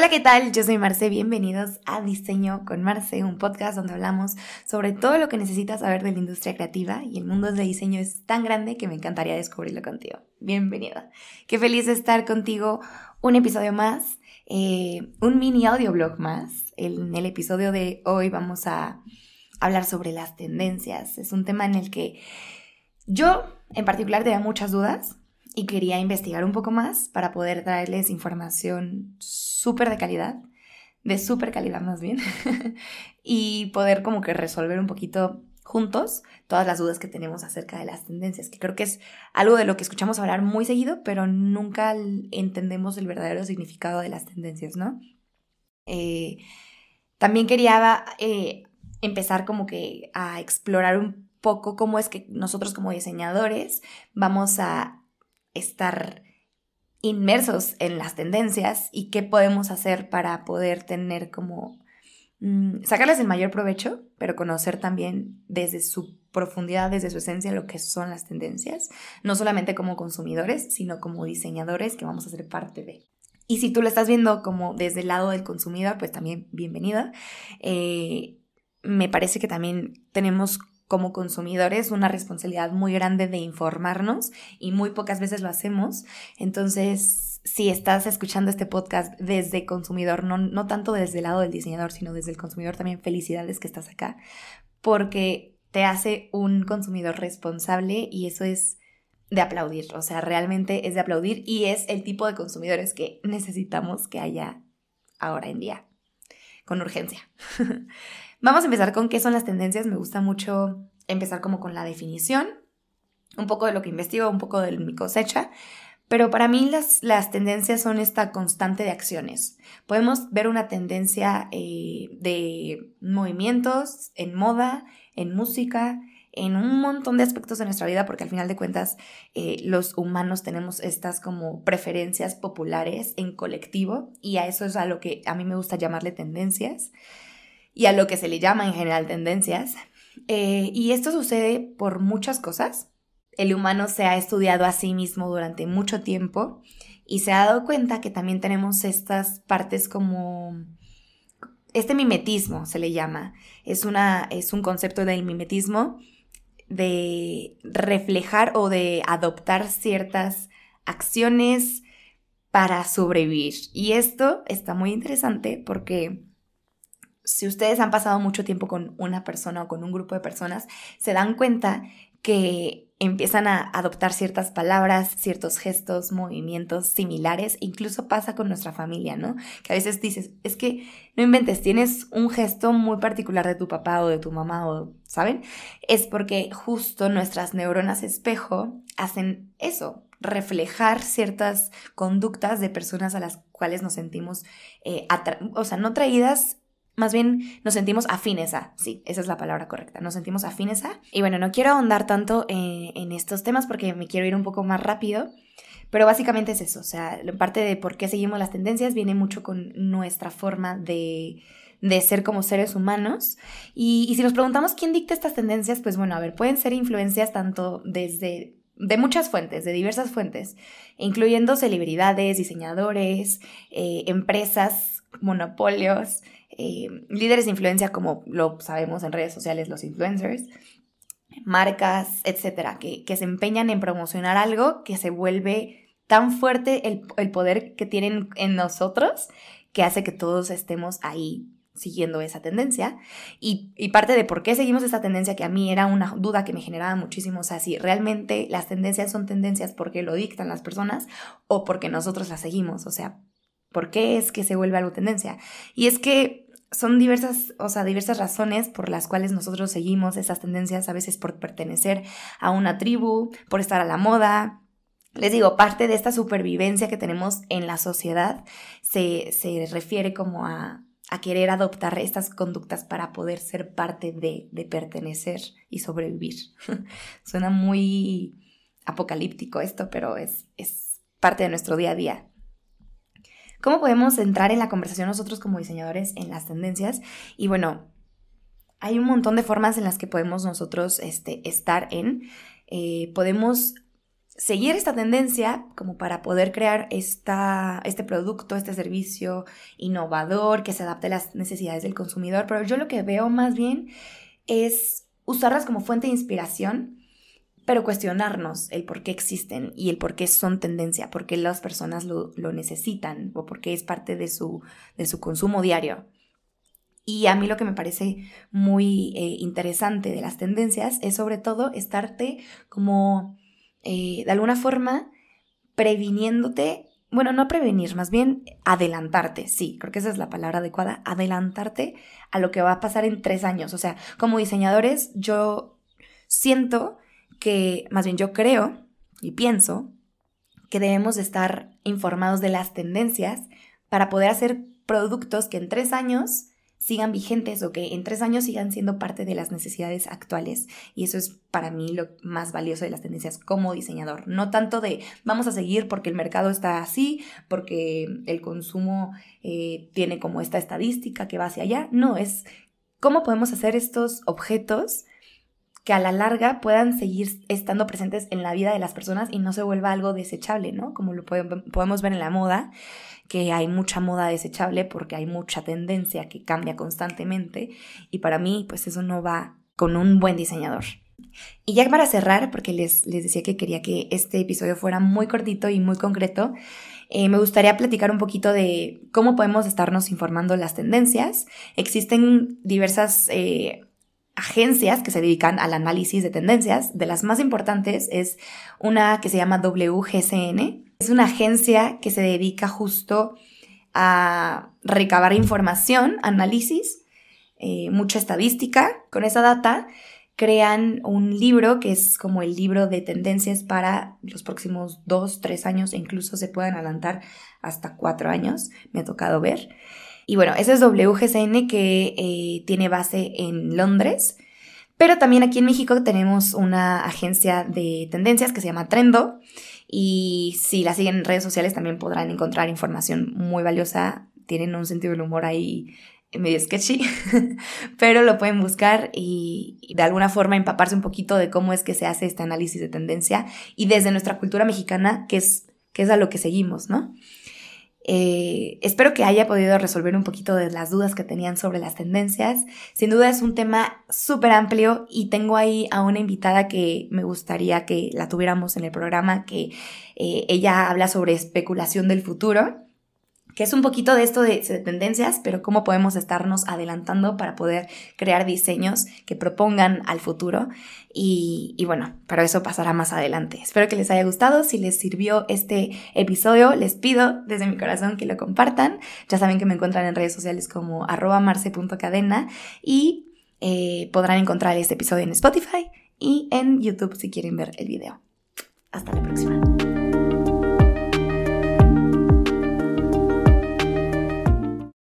Hola, ¿qué tal? Yo soy Marce, bienvenidos a Diseño con Marce, un podcast donde hablamos sobre todo lo que necesitas saber de la industria creativa y el mundo del diseño es tan grande que me encantaría descubrirlo contigo. Bienvenida. Qué feliz de estar contigo un episodio más, eh, un mini audioblog más. En el episodio de hoy vamos a hablar sobre las tendencias. Es un tema en el que yo en particular tenía muchas dudas y quería investigar un poco más para poder traerles información súper de calidad, de súper calidad más bien, y poder como que resolver un poquito juntos todas las dudas que tenemos acerca de las tendencias, que creo que es algo de lo que escuchamos hablar muy seguido, pero nunca entendemos el verdadero significado de las tendencias, ¿no? Eh, también quería eh, empezar como que a explorar un poco cómo es que nosotros como diseñadores vamos a estar inmersos en las tendencias y qué podemos hacer para poder tener como mm, sacarles el mayor provecho, pero conocer también desde su profundidad, desde su esencia, lo que son las tendencias, no solamente como consumidores, sino como diseñadores que vamos a ser parte de. Y si tú lo estás viendo como desde el lado del consumidor, pues también bienvenida. Eh, me parece que también tenemos como consumidores una responsabilidad muy grande de informarnos y muy pocas veces lo hacemos. Entonces, si estás escuchando este podcast desde consumidor, no, no tanto desde el lado del diseñador, sino desde el consumidor, también felicidades que estás acá, porque te hace un consumidor responsable y eso es de aplaudir, o sea, realmente es de aplaudir y es el tipo de consumidores que necesitamos que haya ahora en día, con urgencia. Vamos a empezar con qué son las tendencias. Me gusta mucho empezar como con la definición, un poco de lo que investigo, un poco de mi cosecha. Pero para mí las, las tendencias son esta constante de acciones. Podemos ver una tendencia eh, de movimientos en moda, en música, en un montón de aspectos de nuestra vida, porque al final de cuentas eh, los humanos tenemos estas como preferencias populares en colectivo y a eso es a lo que a mí me gusta llamarle tendencias y a lo que se le llama en general tendencias. Eh, y esto sucede por muchas cosas. El humano se ha estudiado a sí mismo durante mucho tiempo y se ha dado cuenta que también tenemos estas partes como este mimetismo se le llama. Es, una, es un concepto del mimetismo de reflejar o de adoptar ciertas acciones para sobrevivir. Y esto está muy interesante porque si ustedes han pasado mucho tiempo con una persona o con un grupo de personas, se dan cuenta que empiezan a adoptar ciertas palabras, ciertos gestos, movimientos similares, incluso pasa con nuestra familia, ¿no? Que a veces dices, es que no inventes, tienes un gesto muy particular de tu papá o de tu mamá, o, ¿saben? Es porque justo nuestras neuronas espejo hacen eso, reflejar ciertas conductas de personas a las cuales nos sentimos, eh, o sea, no traídas más bien nos sentimos afines a, sí, esa es la palabra correcta, nos sentimos afines a. Y bueno, no quiero ahondar tanto eh, en estos temas porque me quiero ir un poco más rápido, pero básicamente es eso, o sea, parte de por qué seguimos las tendencias viene mucho con nuestra forma de, de ser como seres humanos. Y, si nos preguntamos quién dicta estas tendencias, pues bueno, a ver, pueden ser influencias tanto desde de muchas fuentes, de diversas fuentes, incluyendo celebridades, diseñadores, eh, empresas, monopolios, eh, líderes de influencia como lo sabemos en redes sociales, los influencers, marcas, etcétera, que, se empeñan en promocionar algo que se vuelve tan fuerte el, el poder que tienen en nosotros que hace que todos estemos ahí siguiendo esa tendencia. Y, y, parte de por qué seguimos esa tendencia, que a mí era una duda que me generaba muchísimo, o sea, si realmente las tendencias son tendencias porque lo dictan las personas o porque nosotros las seguimos, o sea, ¿por qué es que se vuelve algo tendencia? Y es que son diversas, o sea, diversas razones por las cuales nosotros seguimos esas tendencias, a veces por pertenecer a una tribu, por estar a la moda. Les digo, parte de esta supervivencia que tenemos en la sociedad se, se refiere como a, a querer adoptar estas conductas para poder ser parte de, de pertenecer y sobrevivir. Suena muy apocalíptico esto, pero es, es parte de nuestro día a día. ¿Cómo podemos entrar en la conversación nosotros como diseñadores en las tendencias? Y bueno, hay un montón de formas en las que podemos nosotros este, estar en. Eh, podemos seguir esta tendencia como para poder crear esta, este producto, este servicio innovador que se adapte a las necesidades del consumidor, pero yo lo que veo más bien es usarlas como fuente de inspiración, pero cuestionarnos el por qué existen y el por qué son tendencia, por qué las personas lo, necesitan o por qué es parte de su, de su consumo diario. Y a mí lo que me parece muy eh, interesante de las tendencias es sobre todo estarte como eh, de alguna forma previniéndote, bueno, no prevenir, más bien adelantarte, sí, creo que esa es la palabra adecuada, adelantarte a lo que va a pasar en tres años. O sea, como diseñadores, yo siento que, más bien yo creo y pienso que debemos estar informados de las tendencias para poder hacer productos que en tres años sigan vigentes o que en tres años sigan siendo parte de las necesidades actuales. Y eso es para mí lo más valioso de las tendencias como diseñador. No tanto de vamos a seguir porque el mercado está así, porque el consumo eh, tiene como esta estadística que va hacia allá. No, es cómo podemos hacer estos objetos que a la larga puedan seguir estando presentes en la vida de las personas y no se vuelva algo desechable, ¿no? Como lo podemos ver en la moda, que hay mucha moda desechable porque hay mucha tendencia que cambia constantemente y para mí pues eso no va con un buen diseñador. Y ya para cerrar, porque les, les decía que quería que este episodio fuera muy cortito y muy concreto, eh, me gustaría platicar un poquito de cómo podemos estarnos informando las tendencias. Existen diversas eh, agencias que se dedican al análisis de tendencias. De las más importantes es una que se llama WGCN. Es una agencia que se dedica justo a recabar información, análisis, eh, mucha estadística. Con esa data crean un libro que es como el libro de tendencias para los próximos dos, tres años e incluso se pueden adelantar hasta cuatro años, me ha tocado ver. Y bueno, ese es WGCN que eh, tiene base en Londres. Pero también aquí en México tenemos una agencia de tendencias que se llama Trendo. Y si la siguen en redes sociales también podrán encontrar información muy valiosa. Tienen un sentido del humor ahí medio sketchy, pero lo pueden buscar y, de alguna forma empaparse un poquito de cómo es que se hace este análisis de tendencia y desde nuestra cultura mexicana, que es, que es a lo que seguimos, ¿no? Eh, espero que haya podido resolver un poquito de las dudas que tenían sobre las tendencias. Sin duda es un tema súper amplio y tengo ahí a una invitada que me gustaría que la tuviéramos en el programa, que eh, ella habla sobre especulación del futuro que es un poquito de esto de, tendencias, pero cómo podemos estarnos adelantando para poder crear diseños que propongan al futuro. Y, y, bueno, pero eso pasará más adelante. Espero que les haya gustado. Si les sirvió este episodio, les pido desde mi corazón que lo compartan. Ya saben que me encuentran en redes sociales como arroba marce.cadena y eh, podrán encontrar este episodio en Spotify y en YouTube si quieren ver el video. Hasta la próxima.